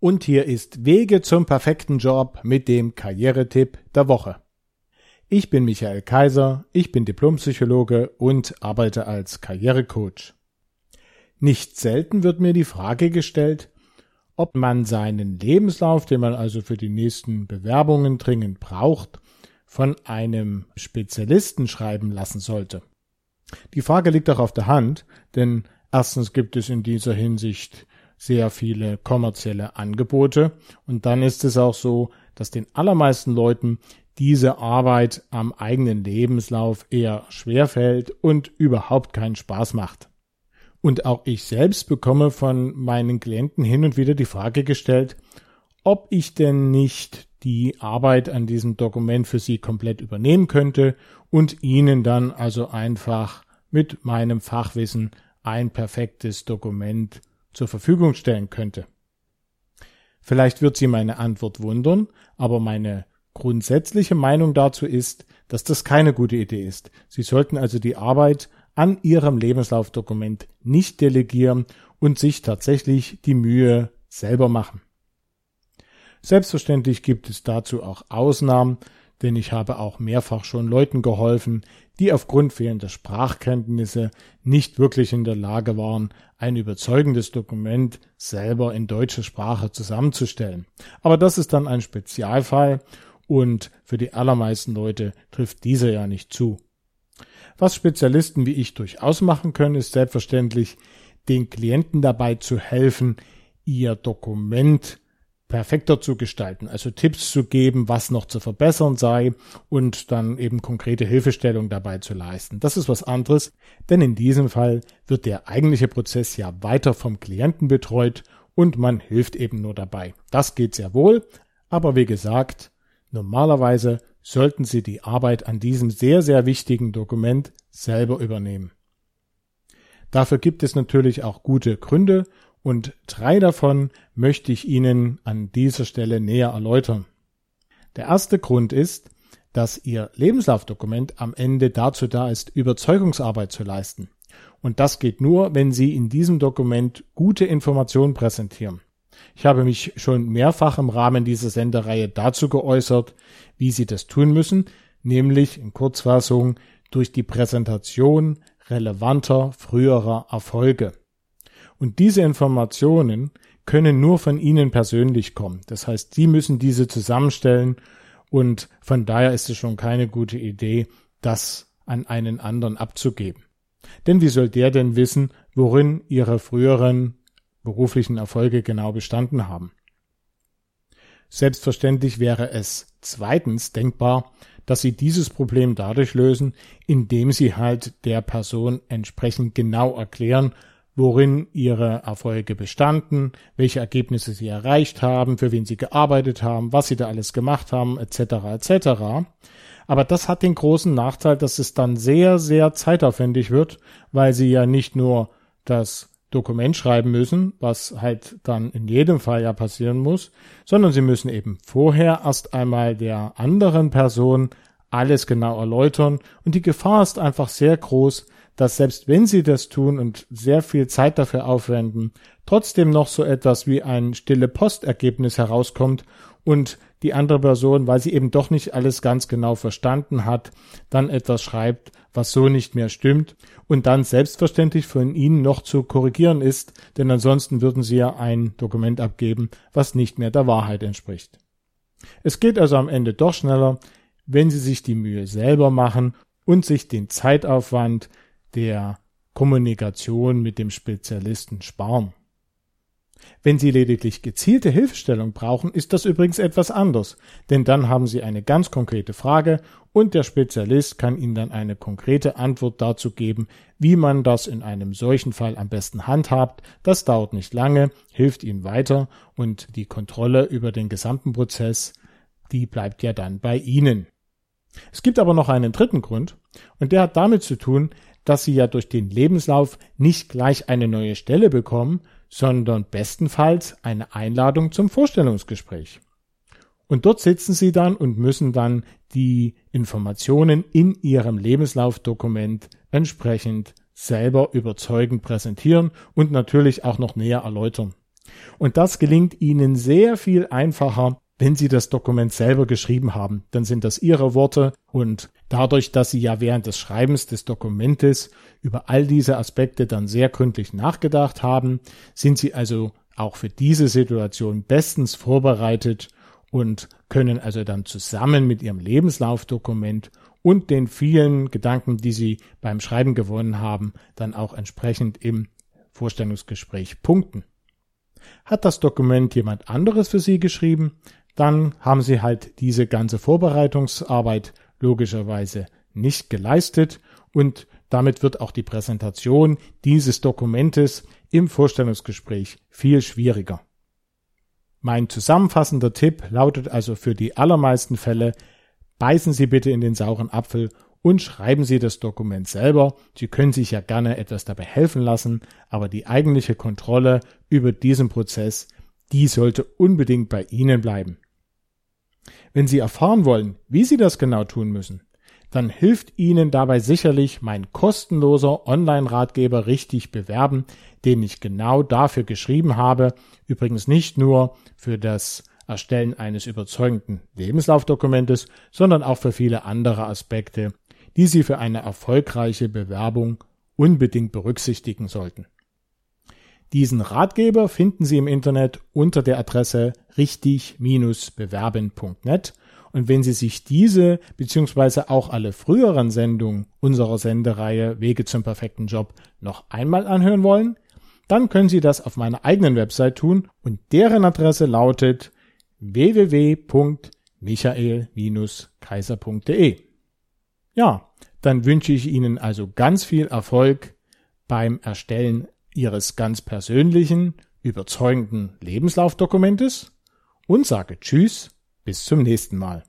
Und hier ist Wege zum perfekten Job mit dem Karrieretipp der Woche. Ich bin Michael Kaiser, ich bin Diplompsychologe und arbeite als Karrierecoach. Nicht selten wird mir die Frage gestellt, ob man seinen Lebenslauf, den man also für die nächsten Bewerbungen dringend braucht, von einem Spezialisten schreiben lassen sollte. Die Frage liegt auch auf der Hand, denn erstens gibt es in dieser Hinsicht sehr viele kommerzielle Angebote. Und dann ist es auch so, dass den allermeisten Leuten diese Arbeit am eigenen Lebenslauf eher schwerfällt und überhaupt keinen Spaß macht. Und auch ich selbst bekomme von meinen Klienten hin und wieder die Frage gestellt, ob ich denn nicht die Arbeit an diesem Dokument für sie komplett übernehmen könnte und ihnen dann also einfach mit meinem Fachwissen ein perfektes Dokument zur Verfügung stellen könnte. Vielleicht wird Sie meine Antwort wundern, aber meine grundsätzliche Meinung dazu ist, dass das keine gute Idee ist. Sie sollten also die Arbeit an Ihrem Lebenslaufdokument nicht delegieren und sich tatsächlich die Mühe selber machen. Selbstverständlich gibt es dazu auch Ausnahmen, denn ich habe auch mehrfach schon Leuten geholfen, die aufgrund fehlender Sprachkenntnisse nicht wirklich in der Lage waren, ein überzeugendes Dokument selber in deutscher Sprache zusammenzustellen. Aber das ist dann ein Spezialfall und für die allermeisten Leute trifft dieser ja nicht zu. Was Spezialisten wie ich durchaus machen können, ist selbstverständlich, den Klienten dabei zu helfen, ihr Dokument perfekter zu gestalten, also Tipps zu geben, was noch zu verbessern sei und dann eben konkrete Hilfestellung dabei zu leisten. Das ist was anderes, denn in diesem Fall wird der eigentliche Prozess ja weiter vom Klienten betreut und man hilft eben nur dabei. Das geht sehr wohl, aber wie gesagt, normalerweise sollten Sie die Arbeit an diesem sehr, sehr wichtigen Dokument selber übernehmen. Dafür gibt es natürlich auch gute Gründe und drei davon möchte ich Ihnen an dieser Stelle näher erläutern. Der erste Grund ist, dass Ihr Lebenslaufdokument am Ende dazu da ist, Überzeugungsarbeit zu leisten. Und das geht nur, wenn Sie in diesem Dokument gute Informationen präsentieren. Ich habe mich schon mehrfach im Rahmen dieser Sendereihe dazu geäußert, wie Sie das tun müssen, nämlich in Kurzfassung durch die Präsentation relevanter früherer Erfolge. Und diese Informationen können nur von Ihnen persönlich kommen. Das heißt, Sie müssen diese zusammenstellen und von daher ist es schon keine gute Idee, das an einen anderen abzugeben. Denn wie soll der denn wissen, worin Ihre früheren beruflichen Erfolge genau bestanden haben? Selbstverständlich wäre es zweitens denkbar, dass Sie dieses Problem dadurch lösen, indem Sie halt der Person entsprechend genau erklären, worin ihre Erfolge bestanden, welche Ergebnisse sie erreicht haben, für wen sie gearbeitet haben, was sie da alles gemacht haben, etc. etc. Aber das hat den großen Nachteil, dass es dann sehr, sehr zeitaufwendig wird, weil sie ja nicht nur das Dokument schreiben müssen, was halt dann in jedem Fall ja passieren muss, sondern sie müssen eben vorher erst einmal der anderen Person alles genau erläutern und die Gefahr ist einfach sehr groß, dass selbst wenn sie das tun und sehr viel Zeit dafür aufwenden, trotzdem noch so etwas wie ein stille Postergebnis herauskommt und die andere Person, weil sie eben doch nicht alles ganz genau verstanden hat, dann etwas schreibt, was so nicht mehr stimmt und dann selbstverständlich von Ihnen noch zu korrigieren ist, denn ansonsten würden Sie ja ein Dokument abgeben, was nicht mehr der Wahrheit entspricht. Es geht also am Ende doch schneller, wenn Sie sich die Mühe selber machen und sich den Zeitaufwand, der Kommunikation mit dem Spezialisten sparen. Wenn Sie lediglich gezielte Hilfestellung brauchen, ist das übrigens etwas anders, denn dann haben Sie eine ganz konkrete Frage und der Spezialist kann Ihnen dann eine konkrete Antwort dazu geben, wie man das in einem solchen Fall am besten handhabt. Das dauert nicht lange, hilft Ihnen weiter und die Kontrolle über den gesamten Prozess, die bleibt ja dann bei Ihnen. Es gibt aber noch einen dritten Grund und der hat damit zu tun, dass sie ja durch den Lebenslauf nicht gleich eine neue Stelle bekommen, sondern bestenfalls eine Einladung zum Vorstellungsgespräch. Und dort sitzen sie dann und müssen dann die Informationen in ihrem Lebenslaufdokument entsprechend selber überzeugend präsentieren und natürlich auch noch näher erläutern. Und das gelingt Ihnen sehr viel einfacher, wenn Sie das Dokument selber geschrieben haben. Dann sind das Ihre Worte und dadurch, dass Sie ja während des Schreibens des Dokumentes über all diese Aspekte dann sehr gründlich nachgedacht haben, sind Sie also auch für diese Situation bestens vorbereitet und können also dann zusammen mit Ihrem Lebenslaufdokument und den vielen Gedanken, die Sie beim Schreiben gewonnen haben, dann auch entsprechend im Vorstellungsgespräch punkten. Hat das Dokument jemand anderes für Sie geschrieben, dann haben Sie halt diese ganze Vorbereitungsarbeit logischerweise nicht geleistet und damit wird auch die Präsentation dieses Dokumentes im Vorstellungsgespräch viel schwieriger. Mein zusammenfassender Tipp lautet also für die allermeisten Fälle, beißen Sie bitte in den sauren Apfel und schreiben Sie das Dokument selber. Sie können sich ja gerne etwas dabei helfen lassen, aber die eigentliche Kontrolle über diesen Prozess, die sollte unbedingt bei Ihnen bleiben. Wenn Sie erfahren wollen, wie Sie das genau tun müssen, dann hilft Ihnen dabei sicherlich mein kostenloser Online-Ratgeber richtig bewerben, den ich genau dafür geschrieben habe. Übrigens nicht nur für das Erstellen eines überzeugenden Lebenslaufdokumentes, sondern auch für viele andere Aspekte, die Sie für eine erfolgreiche Bewerbung unbedingt berücksichtigen sollten. Diesen Ratgeber finden Sie im Internet unter der Adresse richtig-bewerben.net und wenn Sie sich diese bzw. auch alle früheren Sendungen unserer Sendereihe Wege zum perfekten Job noch einmal anhören wollen, dann können Sie das auf meiner eigenen Website tun und deren Adresse lautet www.michael-kaiser.de. Ja, dann wünsche ich Ihnen also ganz viel Erfolg beim Erstellen Ihres ganz persönlichen, überzeugenden Lebenslaufdokumentes und sage Tschüss bis zum nächsten Mal.